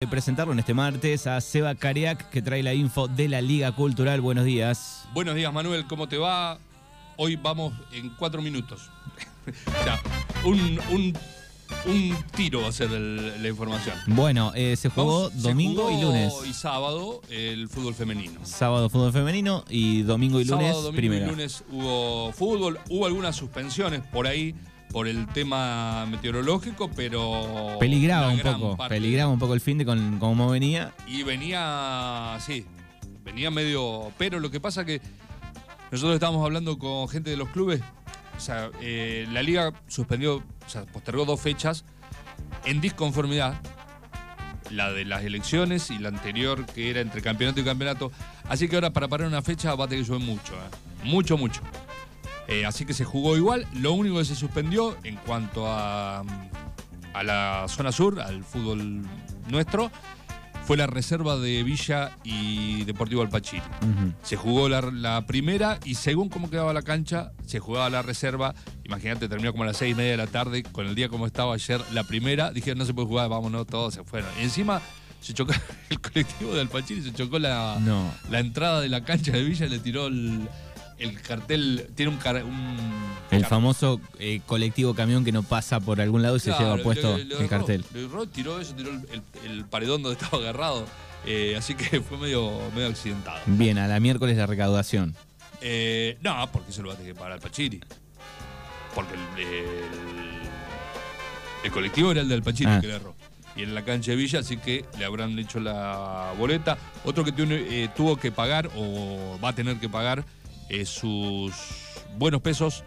de presentarlo en este martes a Seba Cariac, que trae la info de la Liga Cultural. Buenos días. Buenos días, Manuel, ¿cómo te va? Hoy vamos en cuatro minutos. o sea, un, un- un tiro va a ser el- la información. Bueno, eh, se jugó Vamos, se domingo y lunes. y sábado el fútbol femenino. Sábado fútbol femenino y domingo y lunes sábado, domingo primera. y lunes hubo fútbol. Hubo algunas suspensiones por ahí por el tema meteorológico, pero... Peligraba un poco, parte- peligraba un poco el fin de con cómo venía. Y venía, sí, venía medio... Pero lo que pasa que nosotros estábamos hablando con gente de los clubes, o sea, eh, la liga suspendió, o sea, postergó dos fechas en disconformidad, la de las elecciones y la anterior que era entre campeonato y campeonato. Así que ahora para parar una fecha va a tener que llover mucho, ¿eh? mucho, mucho. Eh, así que se jugó igual. Lo único que se suspendió en cuanto a, a la zona sur, al fútbol nuestro, fue la reserva de Villa y Deportivo Alpachiri. Se jugó la, la primera y según cómo quedaba la cancha, se jugaba la reserva. Imagínate, terminó como a las seis y media de la tarde, con el día como estaba ayer la primera. Dijeron, no se puede jugar, vámonos, todos se fueron. Y encima se chocó el colectivo de Alpachiri, se chocó la, No. la entrada de la cancha de Villa, le tiró el, el cartel, tiene un... car- un El car- famoso eh, colectivo camión que no pasa por algún lado y se Claro, lleva puesto el erró, cartel. le erró, tiró eso, tiró el, el- el paredón donde estaba agarrado. Eh, así que fue medio, medio accidentado. Bien, a la miércoles la recaudación. Eh, no, porque se lo va a tener que pagar al Pachiri. Porque el, el- el colectivo era el del Pachiri Ah. que le erró. Y en la cancha de Villa, así que le habrán hecho la boleta. Otro que tiene- eh, tuvo que pagar o va a tener que pagar eh, sus buenos pesos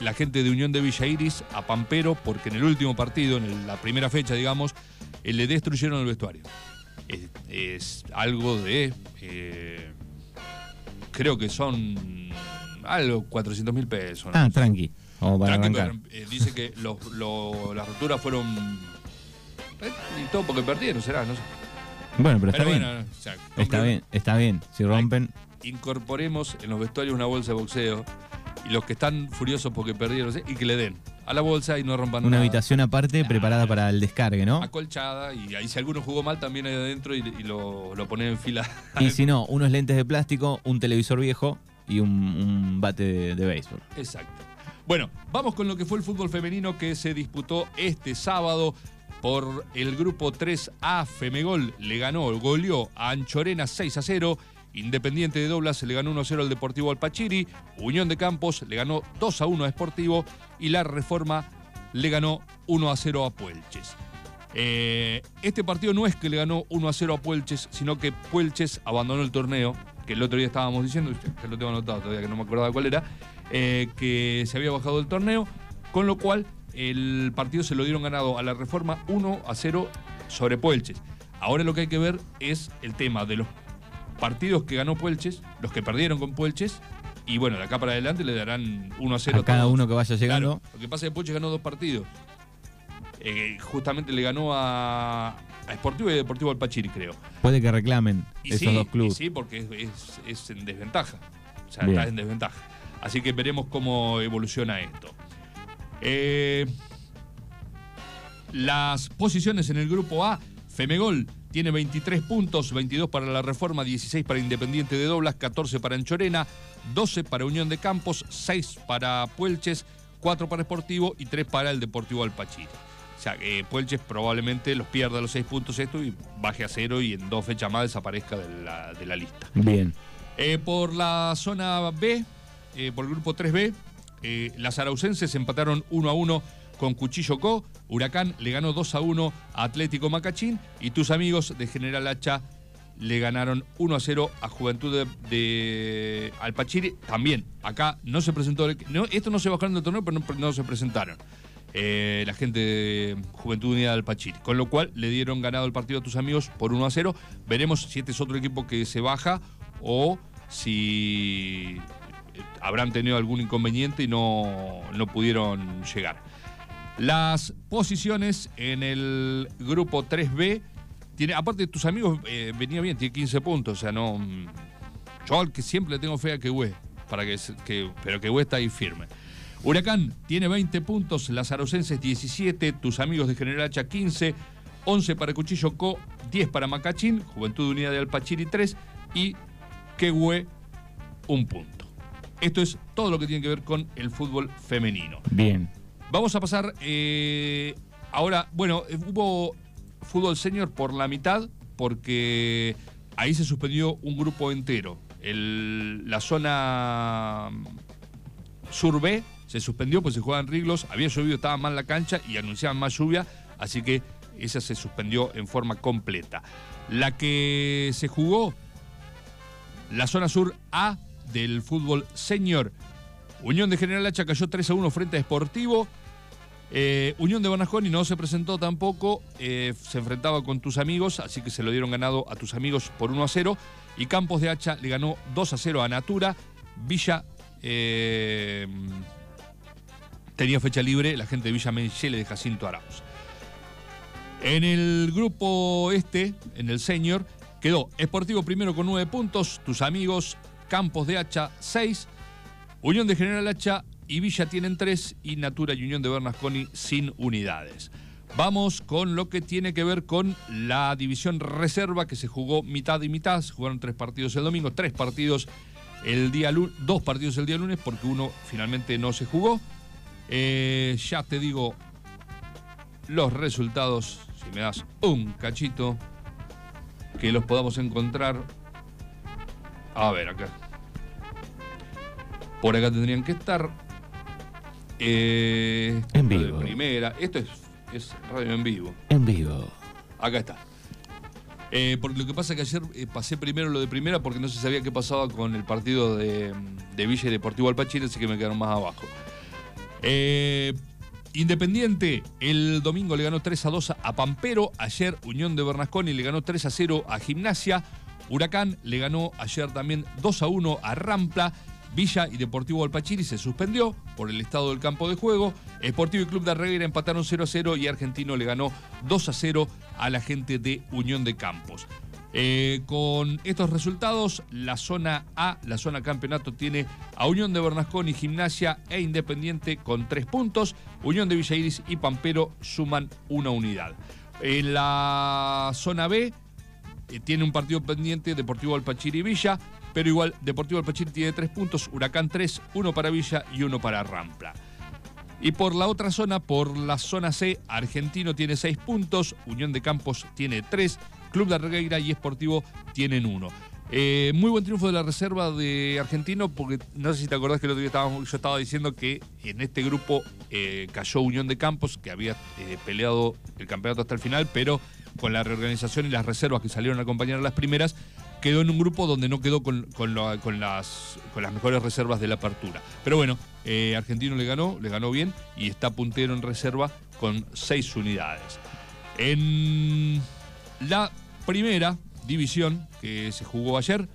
la gente de Unión de Villa Iris a Pampero, porque en el último partido, en el- la primera fecha, digamos, eh, le destruyeron el vestuario. Es, es algo de. eh, creo que son. Algo, 400 mil pesos. ¿no? Ah, tranqui. Para Tranqui, pero, dice que los- lo- las roturas fueron. y todo porque perdieron, será, no sé. Bueno, pero está bien. bueno, o sea, Está bien, está bien. Si rompen, Incorporemos en los vestuarios una bolsa de boxeo. Y los que están furiosos porque perdieron, y que le den a la bolsa y no rompan una nada. habitación aparte preparada para el descargue, ¿no? acolchada y ahí si alguno jugó mal también ahí adentro y, y lo, lo ponen en fila. Y si no, unos lentes de plástico, un televisor viejo y un, un bate de, de béisbol. Exacto. Bueno, vamos con lo que fue el fútbol femenino que se disputó este sábado por el grupo 3A. Femegol le ganó, goleó a Anchorena 6 a 0. Independiente de Doblas le ganó 1 a 0 al Deportivo Alpachiri. Unión de Campos le ganó 2 a 1 a Sportivo. Y la Reforma le ganó 1 a 0 a Puelches. Eh, este partido no es que le ganó 1 a 0 a Puelches, sino que Puelches abandonó el torneo, que el otro día estábamos diciendo, que lo tengo anotado todavía, que no me acordaba cuál era, eh, que se había bajado del torneo, con lo cual el partido se lo dieron ganado a la Reforma 1 a 0 sobre Puelches. Ahora lo que hay que ver es el tema de los partidos que ganó Puelches, los que perdieron con Puelches, y bueno, de acá para adelante le darán 1 a 0 A cada uno que vaya llegando. Claro, lo que pasa es que Puelches ganó dos partidos. Eh, justamente le ganó a, a Sportivo y a Deportivo Alpachiri, creo. Puede que reclamen Y esos sí, dos clubes. sí, porque es, es- es en desventaja. O sea, Bien. está en desventaja. Así que veremos cómo evoluciona esto. Eh, las posiciones en el grupo A, Femegol tiene 23 puntos, 22 para la Reforma, 16 para Independiente de Doblas, 14 para Anchorena, 12 para Unión de Campos, 6 para Puelches, 4 para Sportivo y 3 para el Deportivo Alpachiri. O sea, que Puelches probablemente los pierda los 6 puntos esto y baje a cero y en dos fechas más desaparezca de la, de la lista. Bien. Eh, por la zona B, eh, por el grupo 3B, eh, las araucenses empataron 1 a 1 con Cuchillo Co. Huracán le ganó 2 a 1 a Atlético Macachín. Y tus amigos de General Hacha le ganaron 1 a 0 a Juventud de, Alpachiri. También, acá no se presentó. No, esto no se bajaron del torneo, pero no, no se presentaron. eh, la gente de Juventud Unida de Alpachiri. Con lo cual le dieron ganado el partido a tus amigos por 1 a 0. Veremos si este es otro equipo que se baja o si eh, habrán tenido algún inconveniente y no, no pudieron llegar. Las posiciones en el grupo 3B, tiene, aparte tus amigos, eh, venía bien, tiene 15 puntos, o sea, no... mm, Yo al que siempre le tengo fe a Quehue, para que, que, pero está ahí firme. Huracán tiene 20 puntos, las Arocenses 17, tus amigos de General Hacha 15, 11 para Cuchillo Co, 10 para Macachín, Juventud Unida de Alpachiri 3 y Quehue un punto. Esto es todo lo que tiene que ver con el fútbol femenino. Bien. Vamos a pasar eh, ahora, bueno, eh, hubo fútbol senior por la mitad porque ahí se suspendió un grupo entero. la zona sur B se suspendió pues se jugaban riglos, había llovido, estaba mal la cancha y anunciaban más lluvia, así que esa se suspendió en forma completa. La que se jugó, la zona sur A del fútbol senior, Unión de General Hacha cayó 3 a 1 frente a Sportivo. Eh, Unión de Bonasconi no se presentó tampoco, eh, se enfrentaba con tus amigos, así que se lo dieron ganado a tus amigos por 1 a 0. Y Campos de Hacha le ganó 2 a 0 a Natura. Villa eh, tenía fecha libre la gente de Villa Menchele de Jacinto Arauz. En el grupo este, en el senior, quedó Esportivo primero con 9 puntos, tus amigos Campos de Hacha 6, Unión de General Hacha y Villa tienen 3 y Natura y Unión de Bernasconi sin unidades. Vamos con lo que tiene que ver con la división reserva que se jugó mitad y mitad. Se jugaron tres partidos el domingo, tres partidos el día lunes, dos partidos el día lunes porque uno finalmente no se jugó. Eh, ya te digo los resultados, si me das un cachito, que los podamos encontrar. A ver, acá. Por acá tendrían que estar. Eh, en vivo. primera. Esto es, es radio en vivo. En vivo. Acá está. Eh, porque lo que pasa es que ayer eh, pasé primero lo de primera porque no se sabía qué pasaba con el partido de, Villa y Deportivo Alpachín, así que me quedaron más abajo. Independiente el domingo le ganó 3 a 2 a Pampero, ayer Unión de Bernasconi le ganó 3 a 0 a Gimnasia, Huracán le ganó ayer también 2 a 1 a Rampla Villa y Deportivo Alpachiri se suspendió por el estado del campo de juego. Esportivo y Club de Arreguera empataron 0 a 0 y Argentino le ganó 2 a 0 a la gente de Unión de Campos. Eh, con estos resultados, la zona A, la zona campeonato, tiene a Unión de Bernasconi, Gimnasia e Independiente con 3 puntos. Unión de Villa Iris y Pampero suman una unidad. En la zona B, eh, tiene un partido pendiente Deportivo Alpachiri y Villa. Pero igual, Deportivo Alpachiri tiene tres puntos, Huracán tres, uno para Villa y uno para Rampla. Y por la otra zona, por la zona C, Argentino tiene seis puntos, Unión de Campos tiene tres, Club de Arregueira y Esportivo tienen uno. Eh, muy buen triunfo de la reserva de Argentino, porque no sé si te acordás que el otro día yo estaba diciendo que en este grupo eh, cayó Unión de Campos, que había eh, peleado el campeonato hasta el final, pero con la reorganización y las reservas que salieron a acompañar a las primeras, quedó en un grupo donde no quedó con, las, mejores reservas de la apertura. Pero bueno, eh, Argentino le ganó, le ganó bien y está puntero en reserva con seis unidades. En la primera división que se jugó ayer,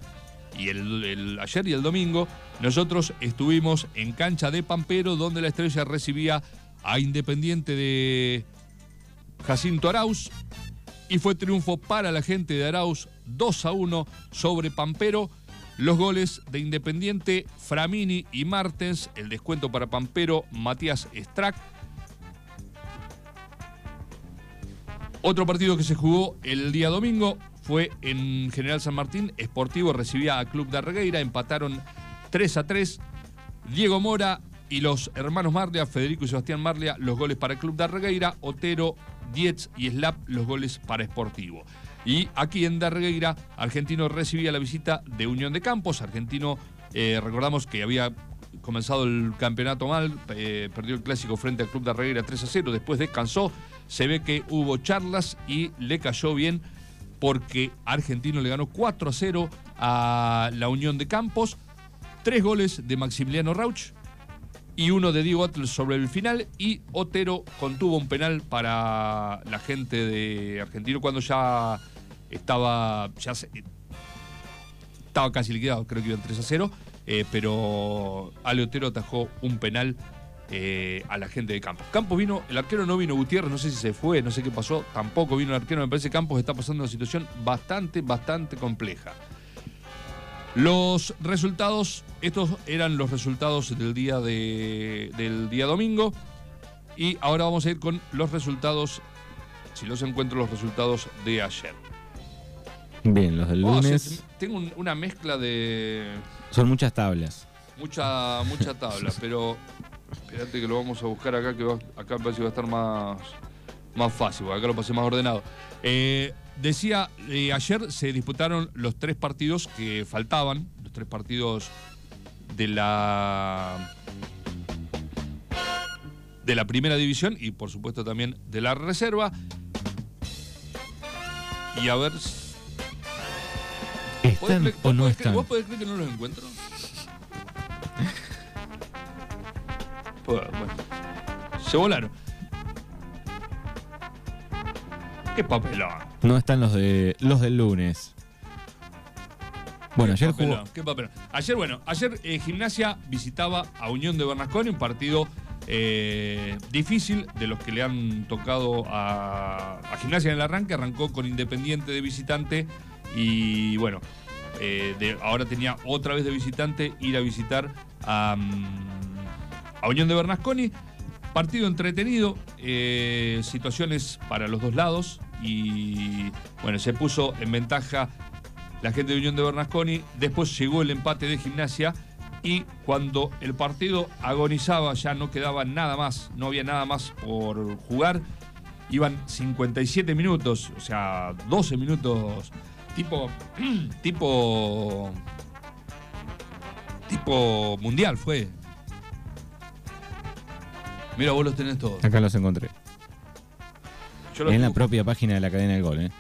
y el, ayer y el domingo, nosotros estuvimos en cancha de Pampero, donde la estrella recibía a Independiente de Jacinto Arauz, y fue triunfo para la gente de Arauz 2 a 1 sobre Pampero. Los goles de Independiente, Framini y Martens, el descuento para Pampero, Matías Strack. Otro partido que se jugó el día domingo fue en General San Martín. Esportivo recibía a Club de Arregueira, empataron 3 a 3. Diego Mora y los hermanos Marlia, Federico y Sebastián Marlia, los goles para el Club de Arregueira. Otero, Dietz y Slap, los goles para Esportivo. Y aquí en Darregueira, Argentino recibía la visita de Unión de Campos. Argentino, eh, recordamos que había comenzado el campeonato mal, eh, perdió el clásico frente al Club Darregueira 3 a 0, después descansó. Se ve que hubo charlas y le cayó bien porque Argentino le ganó 4 a 0 a la Unión de Campos. Tres goles de Maximiliano Rauch, y uno de Diego Atl sobre el final y Otero contuvo un penal para la gente de Argentino cuando ya estaba ya estaba casi liquidado, creo que iban 3 a 0, eh, pero Ale Otero atajó un penal eh, a la gente de Campos. Campos vino, el arquero no vino Gutiérrez, no sé si se fue, no sé qué pasó, tampoco vino el arquero, me parece que Campos está pasando una situación bastante, bastante compleja. Los resultados, estos eran los resultados del día, de, del día domingo. Y ahora vamos a ir con los resultados si los encuentro los resultados de ayer. Bien, los del Oh, o sea, lunes tengo un- una mezcla de son muchas tablas. mucha mucha tabla, pero espérate que lo vamos a buscar acá, que va- acá parece que va a estar más, más fácil, porque acá lo pasé más ordenado. Eh, decía, eh, ayer se disputaron los tres partidos que faltaban, los tres partidos de la de la primera división y por supuesto también de la reserva. Y a ver, ¿podés ¿Están creer- o no creer- están? ¿Vos podés creer que no los encuentro? Pues, bueno, se volaron. Qué papelón. No están los de los del lunes. Bueno, ayer papelón, jugó. qué papelón. Ayer, bueno, ayer eh, Gimnasia visitaba a Unión de Bernasconi, un partido eh, difícil de los que le han tocado a, a Gimnasia en el arranque. Arrancó con Independiente de visitante y bueno, eh, de- ahora tenía otra vez de visitante ir a visitar a, mm, a Unión de Bernasconi. Partido entretenido, eh, situaciones para los dos lados y bueno, se puso en ventaja la gente de Unión de Bernasconi. Después llegó el empate de gimnasia y cuando el partido agonizaba, ya no quedaba nada más, no había nada más por jugar. Iban 57 minutos, o sea, 12 minutos, tipo, tipo, tipo mundial fue. Mira, vos los tenés todos. Acá los encontré. En la propia página de la cadena del gol, ¿eh?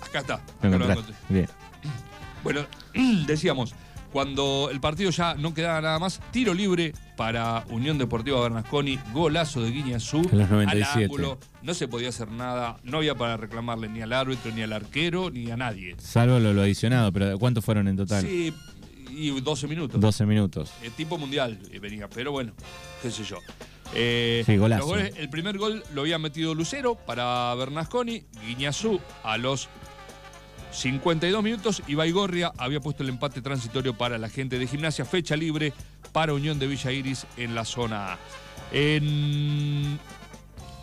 Acá está. Acá lo encontré. Bien. Bueno, decíamos, cuando el partido ya no quedaba nada más, tiro libre para Unión Deportiva Bernasconi, golazo de Guiñazú. En los al 97. ángulo, no se podía hacer nada, no había para reclamarle ni al árbitro, ni al arquero, ni a nadie. Salvo lo, lo adicionado, pero ¿cuántos fueron en total? Sí, y 12 minutos. 12 minutos. Eh, tipo mundial eh, venía, pero bueno, qué sé yo. Eh, Sí, golazo. los goles- el primer gol lo había metido Lucero para Bernasconi, Guiñazú a los 52 minutos y Baigorria había puesto el empate transitorio para la gente de gimnasia, fecha libre para Unión de Villa Iris en la zona A. En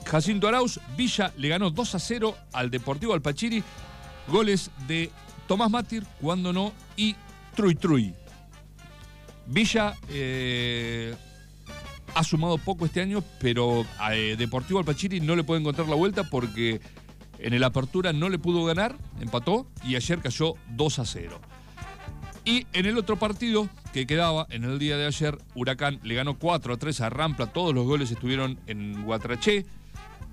Jacinto Arauz, Villa le ganó 2 a 0 al Deportivo Alpachiri, goles de Tomás Mátir, cuando no, y Truy Truy. Villa eh, ha sumado poco este año, pero a eh, Deportivo Alpachiri no le puede encontrar la vuelta porque en el Apertura no le pudo ganar, empató y ayer cayó 2 a 0. Y en el otro partido que quedaba en el día de ayer, Huracán le ganó 4 a 3 a Rampla. Todos los goles estuvieron en Guatraché.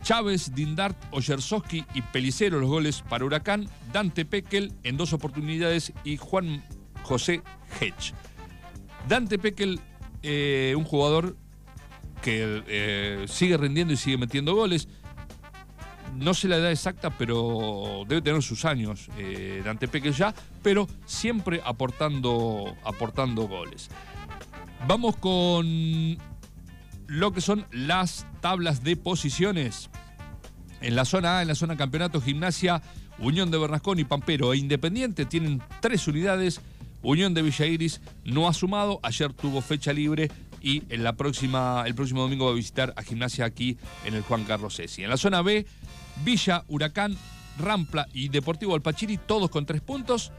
Chávez, Dindart, Oyersowski y Pelicero los goles para Huracán. Dante Pekel en dos oportunidades y Juan José Hedge. Dante Pekel, eh, un jugador que eh, sigue rindiendo y sigue metiendo goles. No sé la edad exacta, pero debe tener sus años eh, Dante Pekel ya, pero siempre aportando, aportando goles. Vamos con lo que son las tablas de posiciones. En la zona A, en la zona campeonato, Gimnasia, Unión de Bernasconi, Pampero e Independiente tienen tres unidades. Unión de Villa Iris no ha sumado, ayer tuvo fecha libre y en la próxima, el próximo domingo va a visitar a Gimnasia aquí en el Juan Carlos Sesi. En la zona B, Villa, Huracán, Rampla y Deportivo Alpachiri, todos con tres puntos.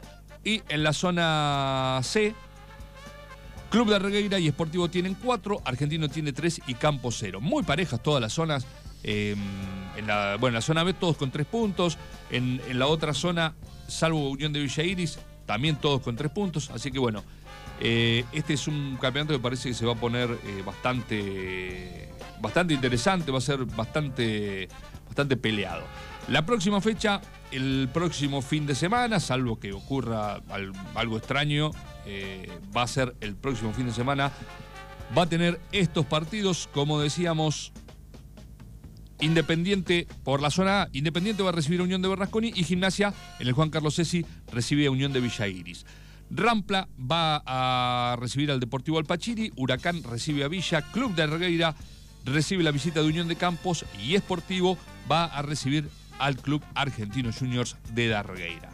Y en la zona C, Club de Regueira y Sportivo tienen cuatro, Argentino tiene tres y Campo cero. Muy parejas todas las zonas. eh, en la, bueno, en la zona B todos con tres puntos. En, en la otra zona, salvo Unión de Villa Iris, también todos con tres puntos. Así que bueno, eh, este es un campeonato que parece que se va a poner eh, bastante, bastante interesante, va a ser bastante, bastante peleado. La próxima fecha, el próximo fin de semana, salvo que ocurra al- algo extraño, eh, va a ser el próximo fin de semana. Va a tener estos partidos, como decíamos, Independiente por la zona A. Independiente va a recibir Unión de Bernasconi y Gimnasia en el Juan Carlos Sesi recibe Unión de Villa Iris. Rampla va a recibir al Deportivo Alpachiri, Huracán recibe a Villa, Club de Regueira recibe la visita de Unión de Campos y Esportivo va a recibir al Club Argentino Juniors de Darregueira.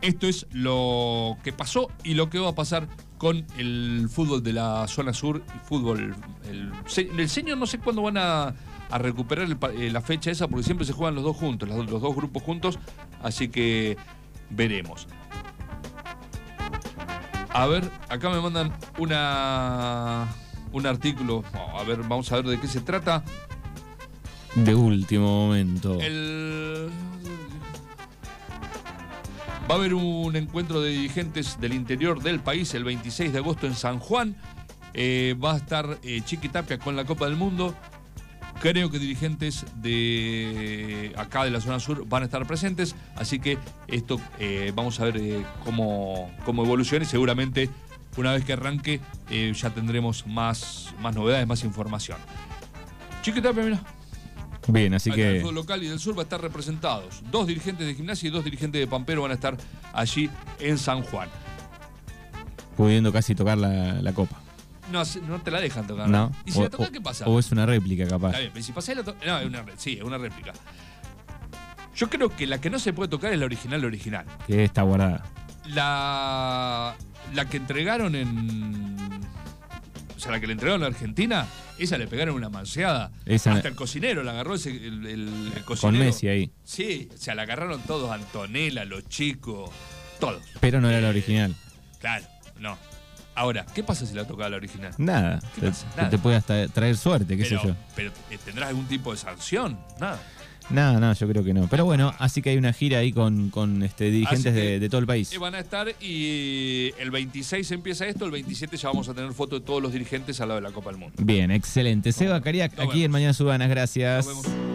Esto es lo que pasó y lo que va a pasar con el fútbol de la zona sur y fútbol. El, el señor no sé cuándo van a, recuperar eh, la fecha esa porque siempre se juegan los dos juntos, los dos grupos juntos, así que veremos. A ver, acá me mandan una un artículo, a ver, vamos a ver de qué se trata. De último momento. El... Va a haber un encuentro de dirigentes del interior del país el 26 de agosto en San Juan. Eh, va a estar eh, Chiqui Tapia con la Copa del Mundo. Creo que dirigentes de acá de la zona sur van a estar presentes, así que esto eh, vamos a ver eh, cómo, cómo evoluciona y seguramente una vez que arranque eh, ya tendremos más, más novedades, más información. Chiqui Tapia, mira. Bien, así Acá el que fútbol local y del sur va a estar representados. Dos dirigentes de gimnasia y dos dirigentes de Pampero van a estar allí en San Juan. pudiendo casi tocar la, la copa. No, no te la dejan tocar. ¿No? ¿Y si o, la tocas, o- qué pasa? o es una réplica capaz. Está bien, pero si pasás la No, es una, sí, es una réplica. Yo creo que la que no se puede tocar es la original, la original. Que está guardada. La, la que entregaron en. O sea, la que le entregaron a Argentina, esa le pegaron una manseada. Esa- Hasta el cocinero la agarró ese, el, el- el Con cocinero. Messi ahí. Sí, o sea, la agarraron todos, Antonella, los chicos, todos. Pero no era la Eh, original. Claro, no. Ahora, ¿qué pasa si la tocaba la original? Nada. ¿Qué Te, pasa? Nada. te puede hasta traer suerte, qué pero, sé yo. pero eh, ¿tendrás algún tipo de sanción? Nada. Nada, no, yo creo que no. Pero bueno, así que hay una gira ahí con, con este, dirigentes de, de todo el país. Eh, van a estar y el 26 empieza esto, el 27 ya vamos a tener foto de todos los dirigentes al lado de la Copa del Mundo. Bien, excelente. Seba Cariac, aquí en. Mañana Subanas, gracias. Nos vemos.